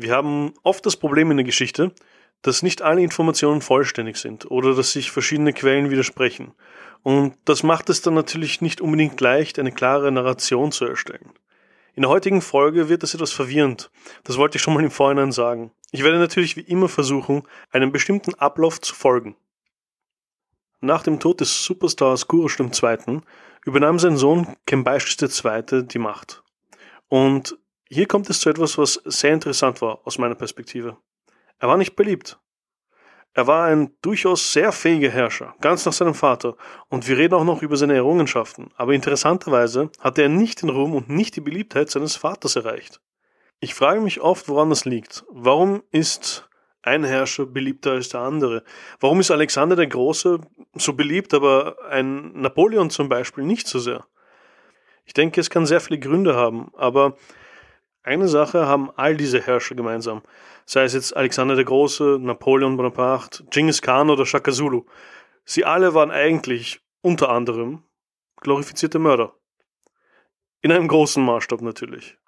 Wir haben oft das Problem in der Geschichte, dass nicht alle Informationen vollständig sind oder dass sich verschiedene Quellen widersprechen. Und das macht es dann natürlich nicht unbedingt leicht, eine klare Narration zu erstellen. In der heutigen Folge wird das etwas verwirrend. Das wollte ich schon mal im Vorhinein sagen. Ich werde natürlich wie immer versuchen, einem bestimmten Ablauf zu folgen. Nach dem Tod des Superstars Kurosh II. übernahm sein Sohn Kembaishis II. die Macht. Und hier kommt es zu etwas, was sehr interessant war aus meiner Perspektive. Er war nicht beliebt. Er war ein durchaus sehr fähiger Herrscher, ganz nach seinem Vater, und wir reden auch noch über seine Errungenschaften, aber interessanterweise hatte er nicht den Ruhm und nicht die Beliebtheit seines Vaters erreicht. Ich frage mich oft, woran das liegt. Warum ist ein Herrscher beliebter als der andere? Warum ist Alexander der Große so beliebt, aber ein Napoleon zum Beispiel nicht so sehr? Ich denke, es kann sehr viele Gründe haben, aber eine Sache haben all diese Herrscher gemeinsam, sei es jetzt Alexander der Große, Napoleon Bonaparte, Genghis Khan oder Shaka Zulu. Sie alle waren eigentlich unter anderem glorifizierte Mörder. In einem großen Maßstab natürlich.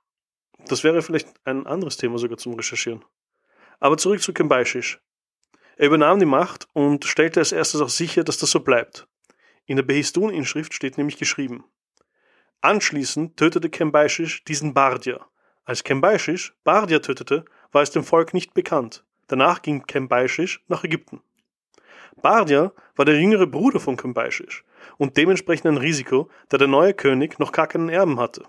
Das wäre vielleicht ein anderes Thema sogar zum Recherchieren. Aber zurück zu Kembaishish. Er übernahm die Macht und stellte als erstes auch sicher, dass das so bleibt. In der Behistun-Inschrift steht nämlich geschrieben. Anschließend tötete Kembaishish diesen Bardia, als Kembaishish Bardia tötete, war es dem Volk nicht bekannt. Danach ging Kembaishish nach Ägypten. Bardia war der jüngere Bruder von Kembaishish und dementsprechend ein Risiko, da der neue König noch gar keinen Erben hatte.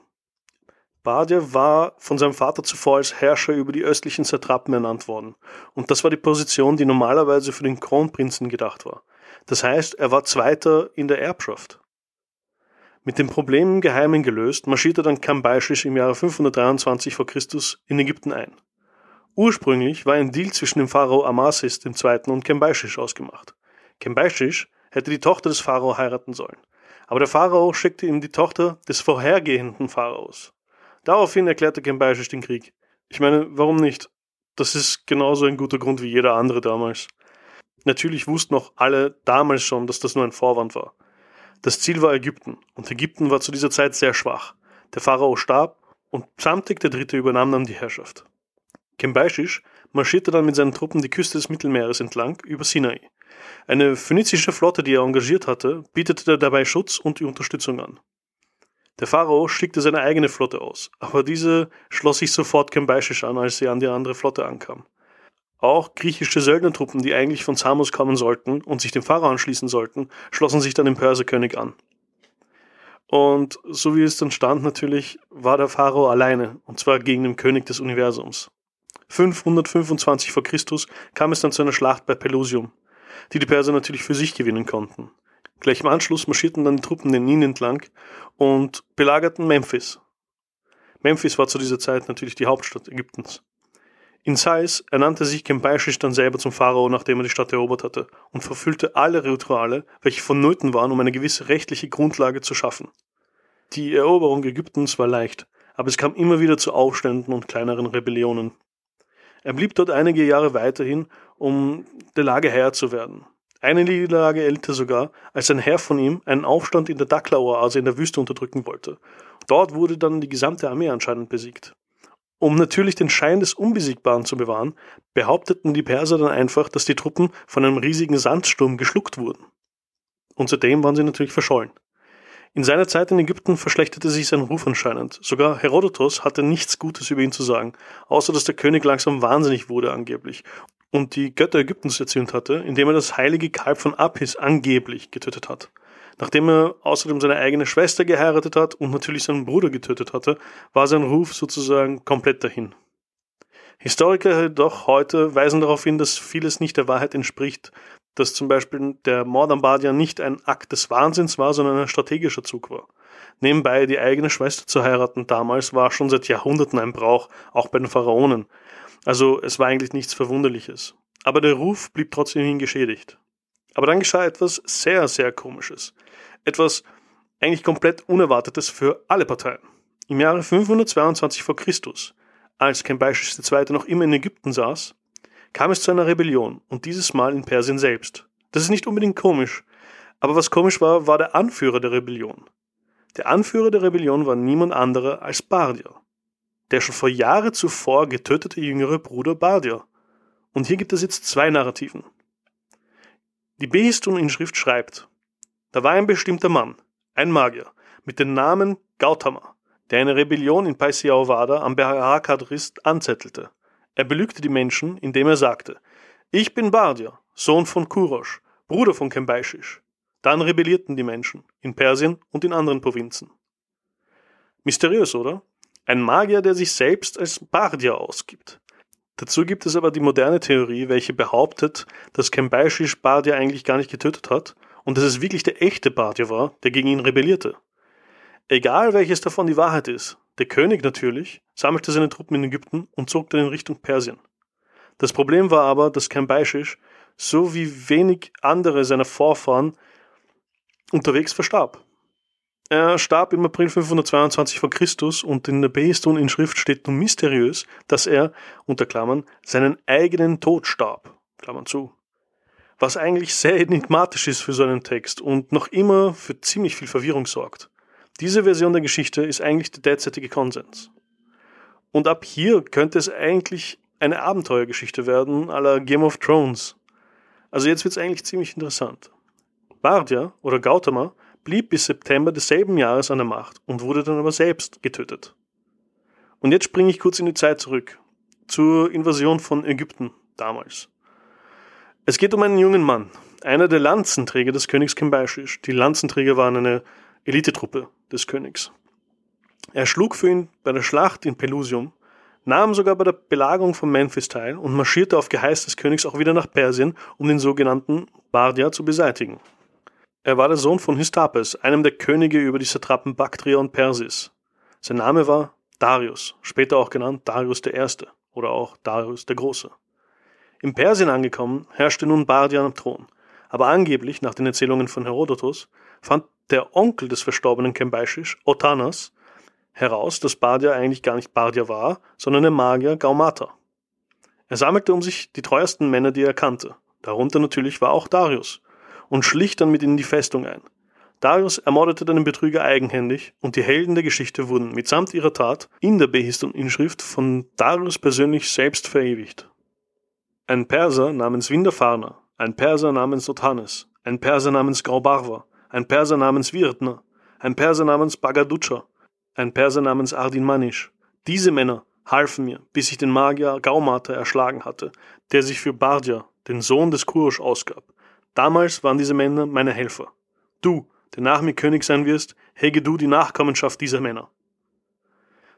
Bardia war von seinem Vater zuvor als Herrscher über die östlichen Satrapen ernannt worden, und das war die Position, die normalerweise für den Kronprinzen gedacht war. Das heißt, er war Zweiter in der Erbschaft. Mit dem Problem im Geheimen gelöst, marschierte dann Cambyses im Jahre 523 v. Chr. in Ägypten ein. Ursprünglich war ein Deal zwischen dem Pharao Amasis II. und Cambyses ausgemacht. Cambyses hätte die Tochter des Pharao heiraten sollen, aber der Pharao schickte ihm die Tochter des vorhergehenden Pharaos. Daraufhin erklärte Cambyses den Krieg. Ich meine, warum nicht? Das ist genauso ein guter Grund wie jeder andere damals. Natürlich wussten auch alle damals schon, dass das nur ein Vorwand war. Das Ziel war Ägypten, und Ägypten war zu dieser Zeit sehr schwach. Der Pharao starb und Psamtik III. übernahm dann die Herrschaft. Kembaishish marschierte dann mit seinen Truppen die Küste des Mittelmeeres entlang über Sinai. Eine phönizische Flotte, die er engagiert hatte, bietete dabei Schutz und Unterstützung an. Der Pharao schickte seine eigene Flotte aus, aber diese schloss sich sofort Kembaishish an, als sie an die andere Flotte ankam. Auch griechische Söldnertruppen, die eigentlich von Samos kommen sollten und sich dem Pharao anschließen sollten, schlossen sich dann dem Perserkönig an. Und so wie es dann stand natürlich, war der Pharao alleine, und zwar gegen den König des Universums. 525 vor Christus kam es dann zu einer Schlacht bei Pelusium, die die Perser natürlich für sich gewinnen konnten. Gleich im Anschluss marschierten dann die Truppen den Nil entlang und belagerten Memphis. Memphis war zu dieser Zeit natürlich die Hauptstadt Ägyptens. In Sais ernannte sich Cambyses dann selber zum Pharao, nachdem er die Stadt erobert hatte, und verfüllte alle Rituale, welche vonnöten waren, um eine gewisse rechtliche Grundlage zu schaffen. Die Eroberung Ägyptens war leicht, aber es kam immer wieder zu Aufständen und kleineren Rebellionen. Er blieb dort einige Jahre weiterhin, um der Lage Herr zu werden. Eine Niederlage erlitt er sogar, als ein Herr von ihm einen Aufstand in der Dakla-Oase in der Wüste unterdrücken wollte. Dort wurde dann die gesamte Armee anscheinend besiegt. Um natürlich den Schein des Unbesiegbaren zu bewahren, behaupteten die Perser dann einfach, dass die Truppen von einem riesigen Sandsturm geschluckt wurden. Und seitdem waren sie natürlich verschollen. In seiner Zeit in Ägypten verschlechterte sich sein Ruf anscheinend. Sogar Herodotos hatte nichts Gutes über ihn zu sagen, außer dass der König langsam wahnsinnig wurde angeblich und die Götter Ägyptens erzählt hatte, indem er das heilige Kalb von Apis angeblich getötet hat. Nachdem er außerdem seine eigene Schwester geheiratet hat und natürlich seinen Bruder getötet hatte, war sein Ruf sozusagen komplett dahin. Historiker jedoch heute weisen darauf hin, dass vieles nicht der Wahrheit entspricht, dass zum Beispiel der Mord an Badia nicht ein Akt des Wahnsinns war, sondern ein strategischer Zug war. Nebenbei die eigene Schwester zu heiraten damals war schon seit Jahrhunderten ein Brauch, auch bei den Pharaonen. Also es war eigentlich nichts Verwunderliches. Aber der Ruf blieb trotzdem geschädigt. Aber dann geschah etwas sehr, sehr Komisches. Etwas eigentlich komplett Unerwartetes für alle Parteien. Im Jahre 522 vor Christus, als Cambyses II. noch immer in Ägypten saß, kam es zu einer Rebellion und dieses Mal in Persien selbst. Das ist nicht unbedingt komisch, aber was komisch war, war der Anführer der Rebellion. Der Anführer der Rebellion war niemand anderer als Bardia. der schon vor Jahren zuvor getötete jüngere Bruder Bardia. Und hier gibt es jetzt zwei Narrativen. Die Behistun-Inschrift schreibt, da war ein bestimmter Mann, ein Magier, mit dem Namen Gautama, der eine Rebellion in Paisiaovada am Bharakadrist anzettelte. Er belügte die Menschen, indem er sagte, ich bin Bardia, Sohn von Kurosh, Bruder von Kembaishish. Dann rebellierten die Menschen, in Persien und in anderen Provinzen. Mysteriös, oder? Ein Magier, der sich selbst als Bardia ausgibt. Dazu gibt es aber die moderne Theorie, welche behauptet, dass Kembaishish Bardia eigentlich gar nicht getötet hat und dass es wirklich der echte Bardia war, der gegen ihn rebellierte. Egal welches davon die Wahrheit ist, der König natürlich sammelte seine Truppen in Ägypten und zog dann in Richtung Persien. Das Problem war aber, dass Cambyses so wie wenig andere seiner Vorfahren unterwegs verstarb. Er starb im April 522 vor Christus und in der Behistun-Inschrift steht nun mysteriös, dass er, unter Klammern, seinen eigenen Tod starb. Klammern zu. Was eigentlich sehr enigmatisch ist für so einen Text und noch immer für ziemlich viel Verwirrung sorgt. Diese Version der Geschichte ist eigentlich der derzeitige Konsens. Und ab hier könnte es eigentlich eine Abenteuergeschichte werden, la Game of Thrones. Also jetzt wird es eigentlich ziemlich interessant. Bardia oder Gautama blieb bis September desselben Jahres an der Macht und wurde dann aber selbst getötet. Und jetzt springe ich kurz in die Zeit zurück, zur Invasion von Ägypten damals. Es geht um einen jungen Mann, einer der Lanzenträger des Königs Kembashish. Die Lanzenträger waren eine Elitetruppe des Königs. Er schlug für ihn bei der Schlacht in Pelusium, nahm sogar bei der Belagerung von Memphis teil und marschierte auf Geheiß des Königs auch wieder nach Persien, um den sogenannten Bardia zu beseitigen. Er war der Sohn von Hystapes, einem der Könige über die Satrapen Baktria und Persis. Sein Name war Darius, später auch genannt Darius I. oder auch Darius der Große. Im Persien angekommen, herrschte nun Bardia am Thron, aber angeblich, nach den Erzählungen von Herodotus, fand der Onkel des verstorbenen Kembaishish, Otanas, heraus, dass Bardia eigentlich gar nicht Bardia war, sondern der Magier Gaumata. Er sammelte um sich die treuesten Männer, die er kannte. Darunter natürlich war auch Darius und schlich dann mit ihnen die Festung ein. Darius ermordete den Betrüger eigenhändig und die Helden der Geschichte wurden mitsamt ihrer Tat in der Behistun-Inschrift von Darius persönlich selbst verewigt. Ein Perser namens Winderfarna, ein Perser namens Otanes, ein Perser namens Graubarwa, ein Perser namens Virdner, ein Perser namens Bagaducha, ein Perser namens Ardin Manish. Diese Männer halfen mir, bis ich den Magier Gaumata erschlagen hatte, der sich für Bardja, den Sohn des Kurosh, ausgab. Damals waren diese Männer meine Helfer. Du, der nach mir König sein wirst, hege du die Nachkommenschaft dieser Männer.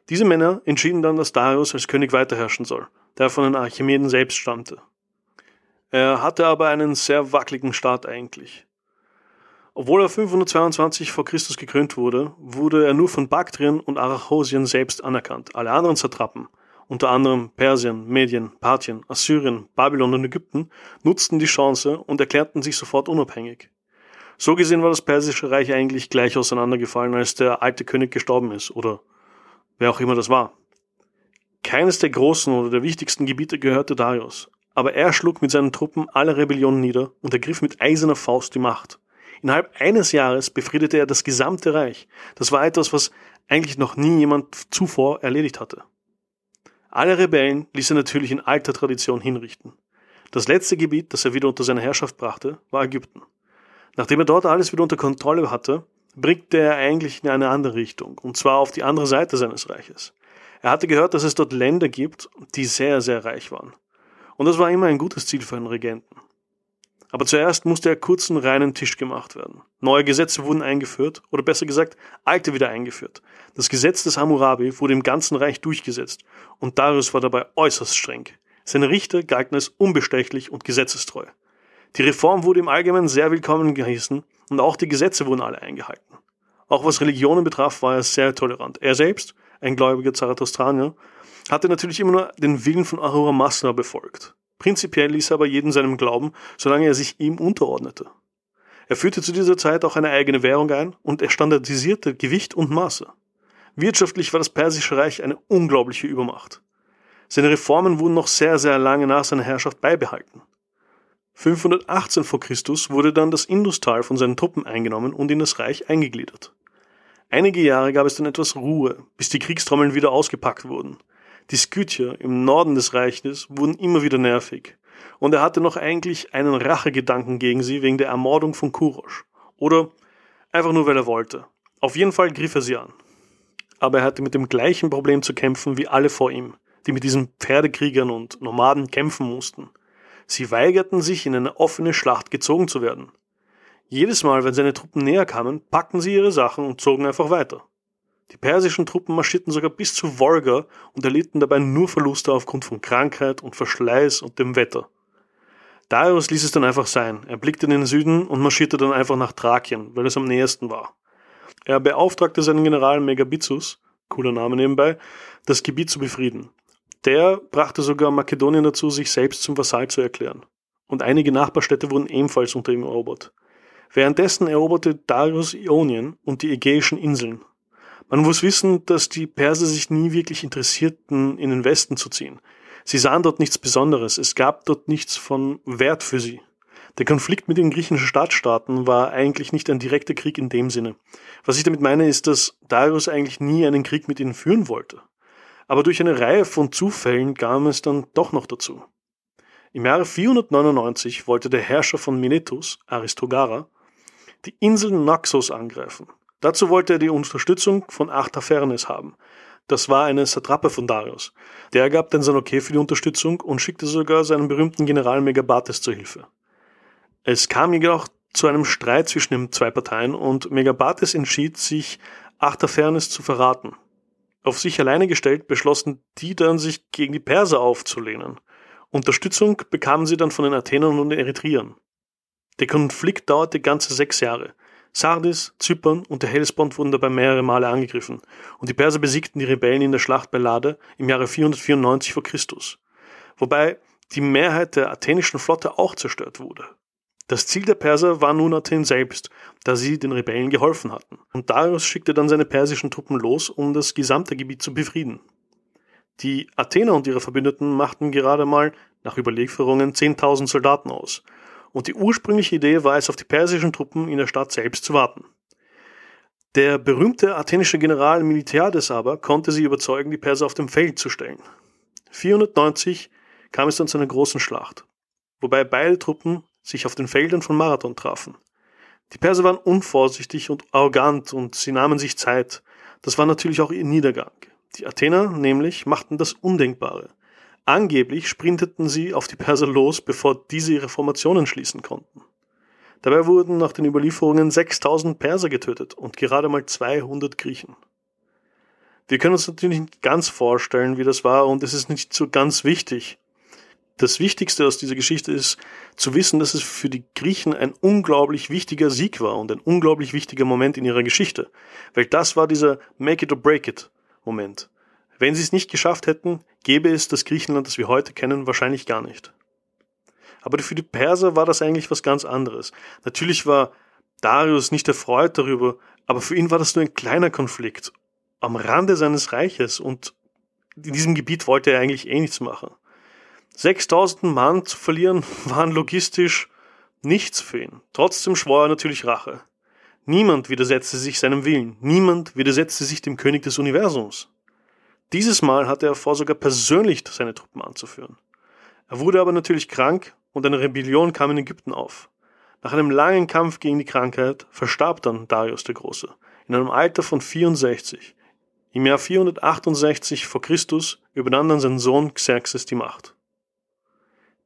Diese Männer entschieden dann, dass Darius als König weiterherrschen soll, der von den Archimeden selbst stammte. Er hatte aber einen sehr wackeligen Start eigentlich. Obwohl er 522 vor Christus gekrönt wurde, wurde er nur von Baktrien und Arachosien selbst anerkannt. Alle anderen Satrapen, unter anderem Persien, Medien, Parthien, Assyrien, Babylon und Ägypten, nutzten die Chance und erklärten sich sofort unabhängig. So gesehen war das persische Reich eigentlich gleich auseinandergefallen, als der alte König gestorben ist, oder wer auch immer das war. Keines der großen oder der wichtigsten Gebiete gehörte Darius, aber er schlug mit seinen Truppen alle Rebellionen nieder und ergriff mit eiserner Faust die Macht. Innerhalb eines Jahres befriedete er das gesamte Reich. Das war etwas, was eigentlich noch nie jemand zuvor erledigt hatte. Alle Rebellen ließ er natürlich in alter Tradition hinrichten. Das letzte Gebiet, das er wieder unter seine Herrschaft brachte, war Ägypten. Nachdem er dort alles wieder unter Kontrolle hatte, blickte er eigentlich in eine andere Richtung, und zwar auf die andere Seite seines Reiches. Er hatte gehört, dass es dort Länder gibt, die sehr, sehr reich waren. Und das war immer ein gutes Ziel für einen Regenten. Aber zuerst musste er kurzen reinen Tisch gemacht werden. Neue Gesetze wurden eingeführt, oder besser gesagt, alte wieder eingeführt. Das Gesetz des Hammurabi wurde im ganzen Reich durchgesetzt, und Darius war dabei äußerst streng. Seine Richter galten als unbestechlich und gesetzestreu. Die Reform wurde im Allgemeinen sehr willkommen geheißen, und auch die Gesetze wurden alle eingehalten. Auch was Religionen betraf, war er sehr tolerant. Er selbst, ein gläubiger Zarathustranier, hatte natürlich immer nur den Willen von Ahura Mazda befolgt. Prinzipiell ließ er aber jeden seinem Glauben, solange er sich ihm unterordnete. Er führte zu dieser Zeit auch eine eigene Währung ein und er standardisierte Gewicht und Maße. Wirtschaftlich war das Persische Reich eine unglaubliche Übermacht. Seine Reformen wurden noch sehr, sehr lange nach seiner Herrschaft beibehalten. 518 vor Christus wurde dann das Industal von seinen Truppen eingenommen und in das Reich eingegliedert. Einige Jahre gab es dann etwas Ruhe, bis die Kriegstrommeln wieder ausgepackt wurden. Die Skythier im Norden des Reiches wurden immer wieder nervig. Und er hatte noch eigentlich einen Rachegedanken gegen sie wegen der Ermordung von Kurosch. Oder einfach nur, weil er wollte. Auf jeden Fall griff er sie an. Aber er hatte mit dem gleichen Problem zu kämpfen wie alle vor ihm, die mit diesen Pferdekriegern und Nomaden kämpfen mussten. Sie weigerten sich, in eine offene Schlacht gezogen zu werden. Jedes Mal, wenn seine Truppen näher kamen, packten sie ihre Sachen und zogen einfach weiter. Die persischen Truppen marschierten sogar bis zu Wolga und erlitten dabei nur Verluste aufgrund von Krankheit und Verschleiß und dem Wetter. Darius ließ es dann einfach sein. Er blickte in den Süden und marschierte dann einfach nach Thrakien, weil es am nächsten war. Er beauftragte seinen General Megabitzus, cooler Name nebenbei, das Gebiet zu befrieden. Der brachte sogar Makedonien dazu, sich selbst zum Vasall zu erklären. Und einige Nachbarstädte wurden ebenfalls unter ihm erobert. Währenddessen eroberte Darius Ionien und die Ägäischen Inseln. Man muss wissen, dass die Perser sich nie wirklich interessierten, in den Westen zu ziehen. Sie sahen dort nichts Besonderes, es gab dort nichts von Wert für sie. Der Konflikt mit den griechischen Stadtstaaten war eigentlich nicht ein direkter Krieg in dem Sinne. Was ich damit meine, ist, dass Darius eigentlich nie einen Krieg mit ihnen führen wollte. Aber durch eine Reihe von Zufällen kam es dann doch noch dazu. Im Jahre 499 wollte der Herrscher von Miletus, Aristogara, die Insel Naxos angreifen. Dazu wollte er die Unterstützung von Artafernes haben. Das war eine Satrape von Darius. Der gab dann sein Okay für die Unterstützung und schickte sogar seinen berühmten General Megabates zur Hilfe. Es kam jedoch zu einem Streit zwischen den zwei Parteien und Megabates entschied sich, Artafernes zu verraten. Auf sich alleine gestellt beschlossen die dann, sich gegen die Perser aufzulehnen. Unterstützung bekamen sie dann von den Athenern und den Eritreern. Der Konflikt dauerte ganze sechs Jahre. Sardis, Zypern und der Hellespont wurden dabei mehrere Male angegriffen und die Perser besiegten die Rebellen in der Schlacht bei Lade im Jahre 494 vor Christus. Wobei die Mehrheit der athenischen Flotte auch zerstört wurde. Das Ziel der Perser war nun Athen selbst, da sie den Rebellen geholfen hatten. Und Darius schickte dann seine persischen Truppen los, um das gesamte Gebiet zu befrieden. Die Athener und ihre Verbündeten machten gerade mal, nach Überlieferungen, 10.000 Soldaten aus – und die ursprüngliche Idee war es, auf die persischen Truppen in der Stadt selbst zu warten. Der berühmte athenische General Miltiades aber konnte sie überzeugen, die Perser auf dem Feld zu stellen. 490 kam es dann zu einer großen Schlacht, wobei beide Truppen sich auf den Feldern von Marathon trafen. Die Perser waren unvorsichtig und arrogant und sie nahmen sich Zeit. Das war natürlich auch ihr Niedergang. Die Athener nämlich machten das Undenkbare. Angeblich sprinteten sie auf die Perser los, bevor diese ihre Formationen schließen konnten. Dabei wurden nach den Überlieferungen 6000 Perser getötet und gerade mal 200 Griechen. Wir können uns natürlich nicht ganz vorstellen, wie das war und es ist nicht so ganz wichtig. Das Wichtigste aus dieser Geschichte ist zu wissen, dass es für die Griechen ein unglaublich wichtiger Sieg war und ein unglaublich wichtiger Moment in ihrer Geschichte, weil das war dieser Make it or break it Moment. Wenn sie es nicht geschafft hätten, gäbe es das Griechenland, das wir heute kennen, wahrscheinlich gar nicht. Aber für die Perser war das eigentlich was ganz anderes. Natürlich war Darius nicht erfreut darüber, aber für ihn war das nur ein kleiner Konflikt am Rande seines Reiches und in diesem Gebiet wollte er eigentlich eh nichts machen. 6000 Mann zu verlieren waren logistisch nichts für ihn. Trotzdem schwor er natürlich Rache. Niemand widersetzte sich seinem Willen. Niemand widersetzte sich dem König des Universums. Dieses Mal hatte er vor, sogar persönlich seine Truppen anzuführen. Er wurde aber natürlich krank und eine Rebellion kam in Ägypten auf. Nach einem langen Kampf gegen die Krankheit verstarb dann Darius der Große in einem Alter von 64. Im Jahr 468 vor Christus übernahm dann sein Sohn Xerxes die Macht.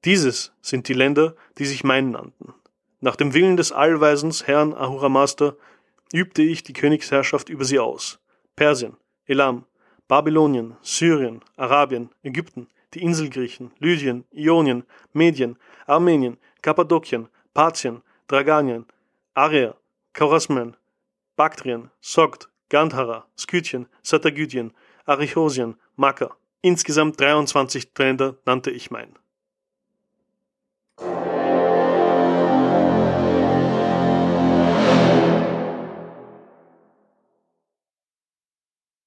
Dieses sind die Länder, die sich mein nannten. Nach dem Willen des allweisens Herrn Ahura Master übte ich die Königsherrschaft über sie aus. Persien, Elam, Babylonien, Syrien, Arabien, Ägypten, die Inselgriechen, Lydien, Ionien, Medien, Armenien, Kappadokien, Parthien, Draganien, Aria, Chorasmen, Baktrien, Sogd, Gandhara, Skythien, Satagydien, Arichosien, Makka. Insgesamt 23 Länder nannte ich mein.